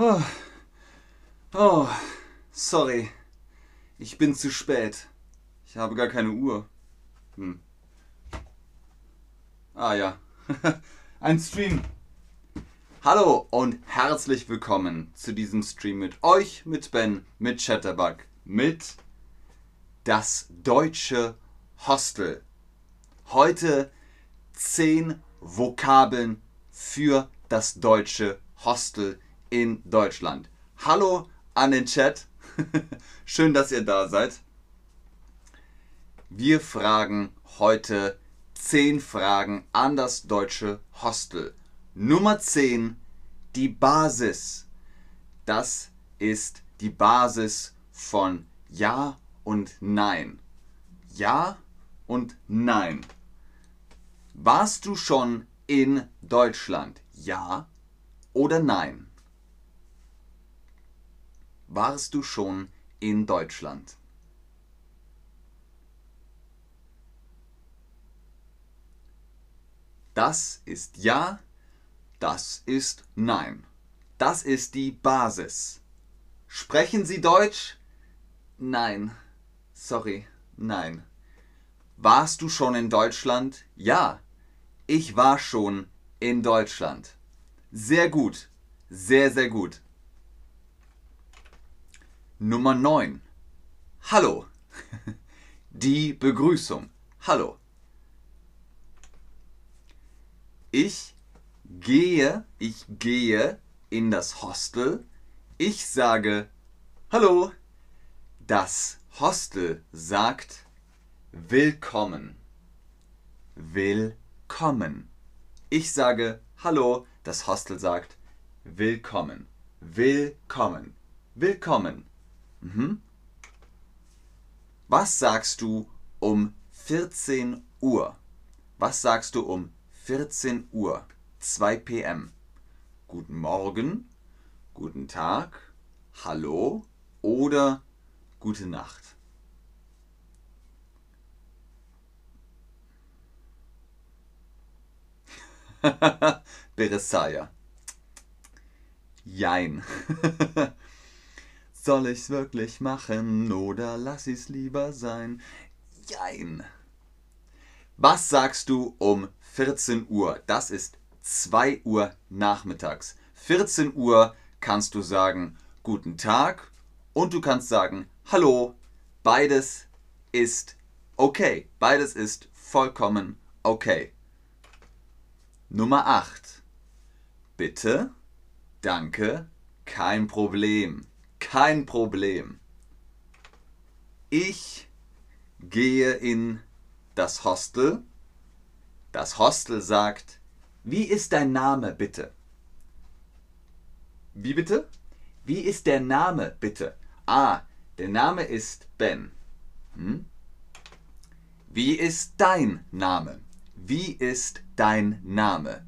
Oh. oh, sorry. Ich bin zu spät. Ich habe gar keine Uhr. Hm. Ah ja, ein Stream. Hallo und herzlich willkommen zu diesem Stream mit euch, mit Ben, mit Chatterbug, mit das deutsche Hostel. Heute 10 Vokabeln für das deutsche Hostel in Deutschland. Hallo an den Chat. Schön, dass ihr da seid. Wir fragen heute 10 Fragen an das deutsche Hostel. Nummer 10, die Basis. Das ist die Basis von Ja und Nein. Ja und Nein. Warst du schon in Deutschland? Ja oder nein? Warst du schon in Deutschland? Das ist ja, das ist nein. Das ist die Basis. Sprechen Sie Deutsch? Nein. Sorry, nein. Warst du schon in Deutschland? Ja. Ich war schon in Deutschland. Sehr gut. Sehr, sehr gut. Nummer 9. Hallo. Die Begrüßung. Hallo. Ich gehe, ich gehe in das Hostel. Ich sage Hallo. Das Hostel sagt Willkommen. Willkommen. Ich sage Hallo. Das Hostel sagt Willkommen. Willkommen. Willkommen. Mhm. Was sagst du um 14 Uhr? Was sagst du um 14 Uhr? 2 p.m. Guten Morgen, guten Tag, Hallo oder gute Nacht. Beresaya. Jein. Soll ich's wirklich machen oder lass ich's lieber sein? Jein. Was sagst du um 14 Uhr? Das ist 2 Uhr nachmittags. 14 Uhr kannst du sagen Guten Tag und du kannst sagen Hallo. Beides ist okay. Beides ist vollkommen okay. Nummer 8. Bitte, danke, kein Problem. Kein Problem. Ich gehe in das Hostel. Das Hostel sagt, wie ist dein Name bitte? Wie bitte? Wie ist der Name bitte? Ah, der Name ist Ben. Hm? Wie ist dein Name? Wie ist dein Name?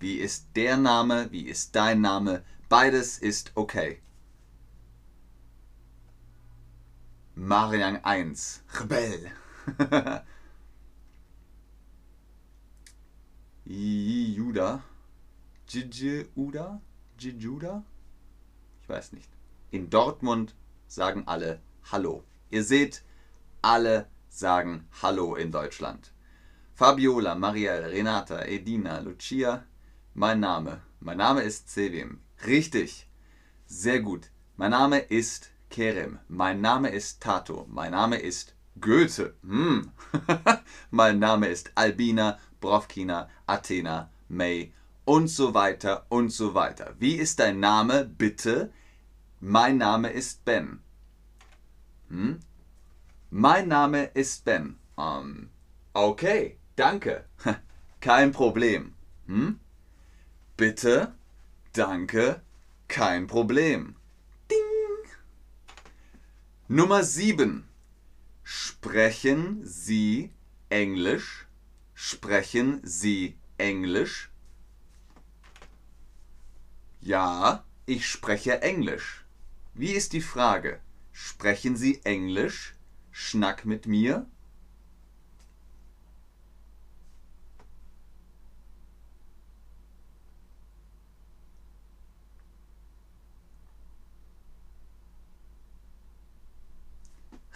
Wie ist der Name? Wie ist dein Name? Beides ist okay. Marian 1. Rebell. Juda. Jijuda? Jijuda? Ich weiß nicht. In Dortmund sagen alle Hallo. Ihr seht, alle sagen Hallo in Deutschland. Fabiola, Marielle, Renata, Edina, Lucia. Mein Name. Mein Name ist Sevim. Richtig. Sehr gut. Mein Name ist Kerem. Mein Name ist Tato. Mein Name ist Goethe. Hm. mein Name ist Albina, Brovkina, Athena, May und so weiter und so weiter. Wie ist dein Name, bitte? Mein Name ist Ben. Hm? Mein Name ist Ben. Um, okay, danke. Kein Problem. Hm? Bitte, danke, kein Problem. Nummer 7. Sprechen Sie Englisch? Sprechen Sie Englisch? Ja, ich spreche Englisch. Wie ist die Frage? Sprechen Sie Englisch? Schnack mit mir?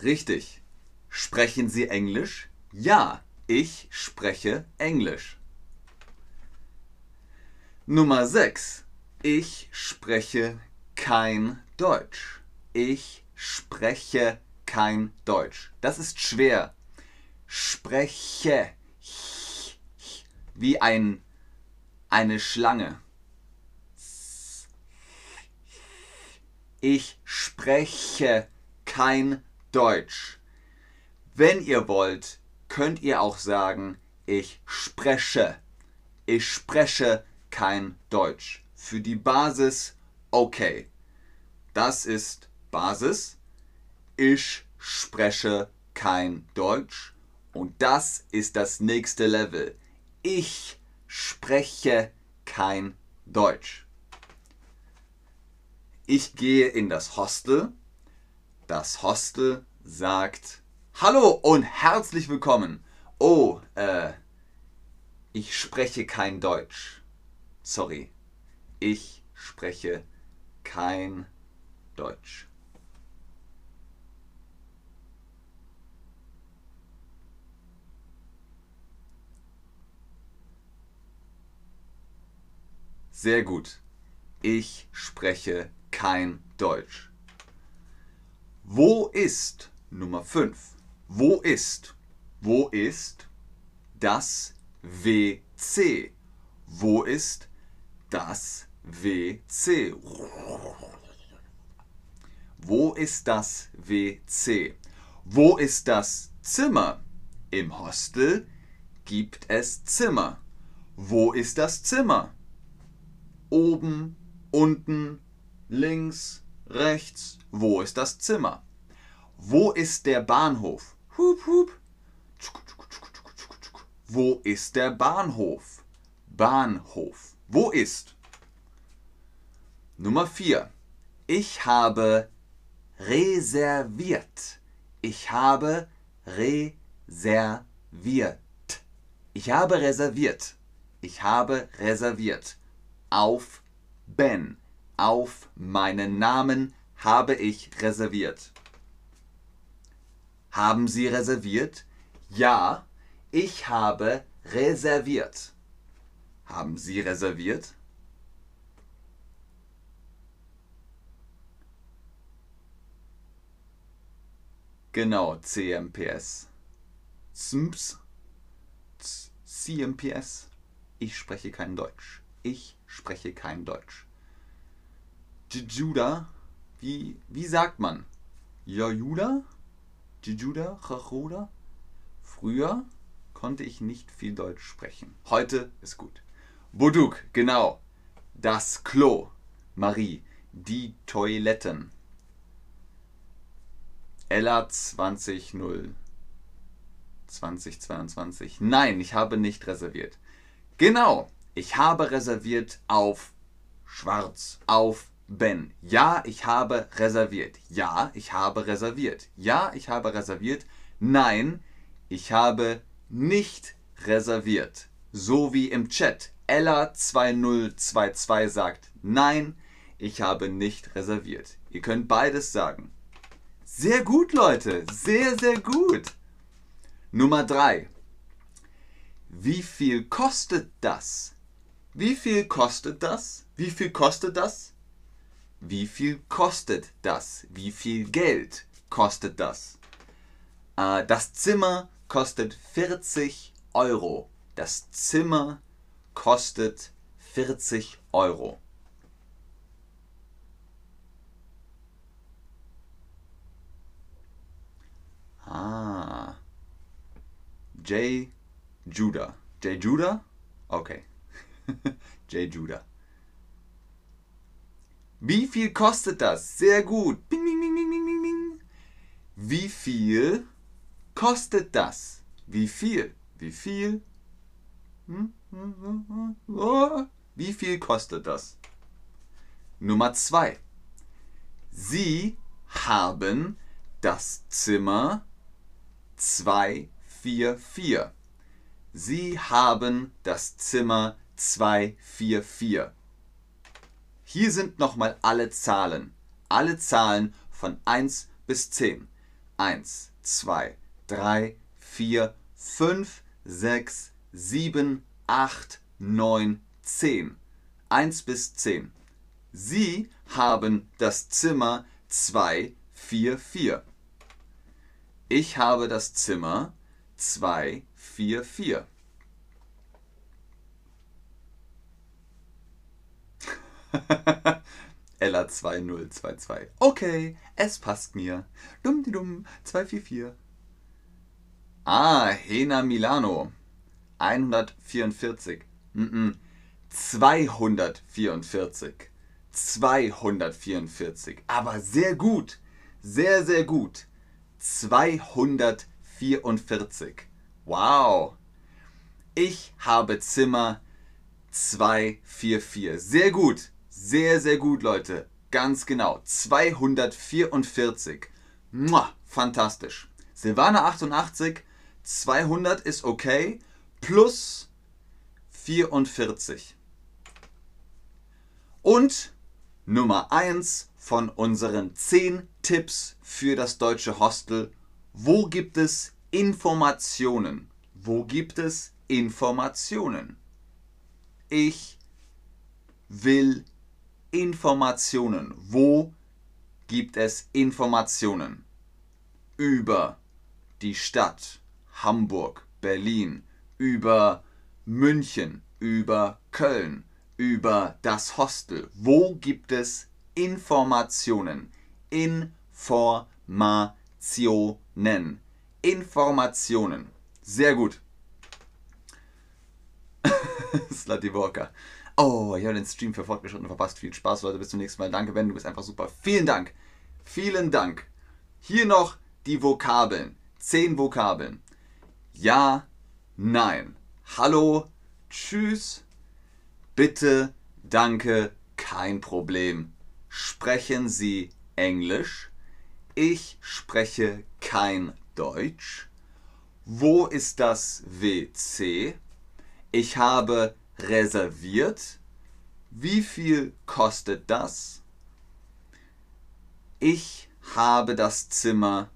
Richtig. Sprechen Sie Englisch? Ja, ich spreche Englisch. Nummer 6. Ich spreche kein Deutsch. Ich spreche kein Deutsch. Das ist schwer. Spreche. Wie ein, eine Schlange. Ich spreche kein Deutsch. Wenn ihr wollt, könnt ihr auch sagen, ich spreche. Ich spreche kein Deutsch. Für die Basis okay. Das ist Basis. Ich spreche kein Deutsch. Und das ist das nächste Level. Ich spreche kein Deutsch. Ich gehe in das Hostel. Das Hostel sagt Hallo und herzlich willkommen. Oh, äh, ich spreche kein Deutsch. Sorry. Ich spreche kein Deutsch. Sehr gut. Ich spreche kein Deutsch. Wo ist Nummer 5? Wo ist? Wo ist das WC? Wo ist das WC? Wo ist das WC? Wo ist das Zimmer? Im Hostel gibt es Zimmer. Wo ist das Zimmer? Oben, unten, links, rechts. Wo ist das Zimmer? Wo ist der Bahnhof? Hup, hup. Wo ist der Bahnhof? Bahnhof. Wo ist? Nummer 4. Ich habe reserviert. Ich habe reserviert. Ich habe reserviert. Ich habe reserviert. Auf Ben. Auf meinen Namen habe ich reserviert. Haben Sie reserviert? Ja, ich habe reserviert. Haben Sie reserviert? Genau, CMPS. ZMPS. CMPS. Ich spreche kein Deutsch. Ich spreche kein Deutsch. Juda, wie, wie sagt man? Jajuda? Jijuda? Chachuda? Früher konnte ich nicht viel Deutsch sprechen. Heute ist gut. Buduk, genau. Das Klo. Marie. Die Toiletten. Ella 20 2022. Nein, ich habe nicht reserviert. Genau, ich habe reserviert auf Schwarz, auf Ben. Ja, ich habe reserviert. Ja, ich habe reserviert. Ja, ich habe reserviert. Nein, ich habe nicht reserviert. So wie im Chat. Ella 2022 sagt Nein, ich habe nicht reserviert. Ihr könnt beides sagen. Sehr gut, Leute. Sehr, sehr gut. Nummer 3. Wie viel kostet das? Wie viel kostet das? Wie viel kostet das? Wie viel kostet das? Wie viel Geld kostet das? Äh, das Zimmer kostet 40 Euro. Das Zimmer kostet 40 Euro. Ah. J. Judah. J. Judah? Okay. J. Judah. Wie viel kostet das? Sehr gut. Bing, bing, bing, bing, bing, bing. Wie viel kostet das? Wie viel? Wie viel? Hm? Oh. Wie viel kostet das? Nummer zwei. Sie haben das Zimmer 244. Sie haben das Zimmer 244. Hier sind nochmal alle Zahlen. Alle Zahlen von 1 bis 10. 1, 2, 3, 4, 5, 6, 7, 8, 9, 10. 1 bis 10. Sie haben das Zimmer 244. Ich habe das Zimmer 244. Ella 2022. Okay, es passt mir. Dumm die dumm 244. Ah, Hena Milano. 144. Mm -mm. 244. 244. Aber sehr gut. Sehr, sehr gut. 244. Wow. Ich habe Zimmer 244. Sehr gut. Sehr, sehr gut, Leute. Ganz genau. 244. Mua, fantastisch. Silvana 88. 200 ist okay. Plus 44. Und Nummer 1 von unseren 10 Tipps für das deutsche Hostel. Wo gibt es Informationen? Wo gibt es Informationen? Ich will Informationen. Wo gibt es Informationen? Über die Stadt Hamburg, Berlin, über München, über Köln, über das Hostel. Wo gibt es Informationen? Informationen. Informationen. Sehr gut. Slutty Walker. Oh, ich habe den Stream für Fortgeschritten verpasst. Viel Spaß, Leute. Bis zum nächsten Mal. Danke, Ben. Du bist einfach super. Vielen Dank. Vielen Dank. Hier noch die Vokabeln. Zehn Vokabeln. Ja, nein. Hallo, tschüss, bitte, danke, kein Problem. Sprechen Sie Englisch? Ich spreche kein Deutsch. Wo ist das WC? Ich habe reserviert. Wie viel kostet das? Ich habe das Zimmer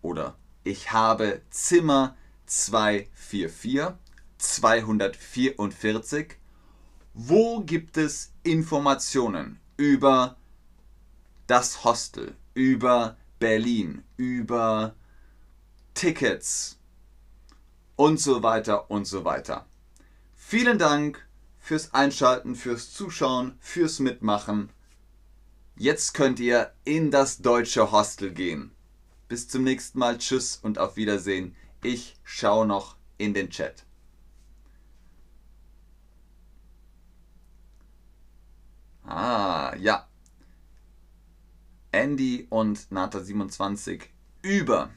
oder ich habe Zimmer 244, 244. Wo gibt es Informationen über das Hostel, über Berlin, über Tickets und so weiter und so weiter. Vielen Dank fürs Einschalten, fürs Zuschauen, fürs Mitmachen. Jetzt könnt ihr in das deutsche Hostel gehen. Bis zum nächsten Mal. Tschüss und auf Wiedersehen. Ich schaue noch in den Chat. Ah, ja. Andy und Nata27 über,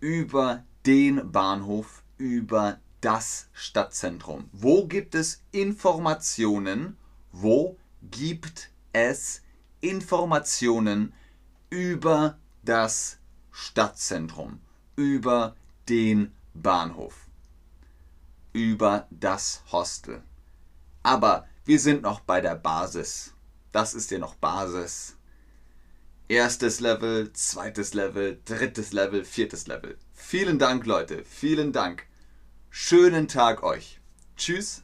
über den Bahnhof, über das Stadtzentrum. Wo gibt es Informationen? Wo gibt es Informationen über das Stadtzentrum? Über den Bahnhof? Über das Hostel? Aber wir sind noch bei der Basis. Das ist ja noch Basis. Erstes Level, zweites Level, drittes Level, viertes Level. Vielen Dank, Leute. Vielen Dank. Schönen Tag euch. Tschüss.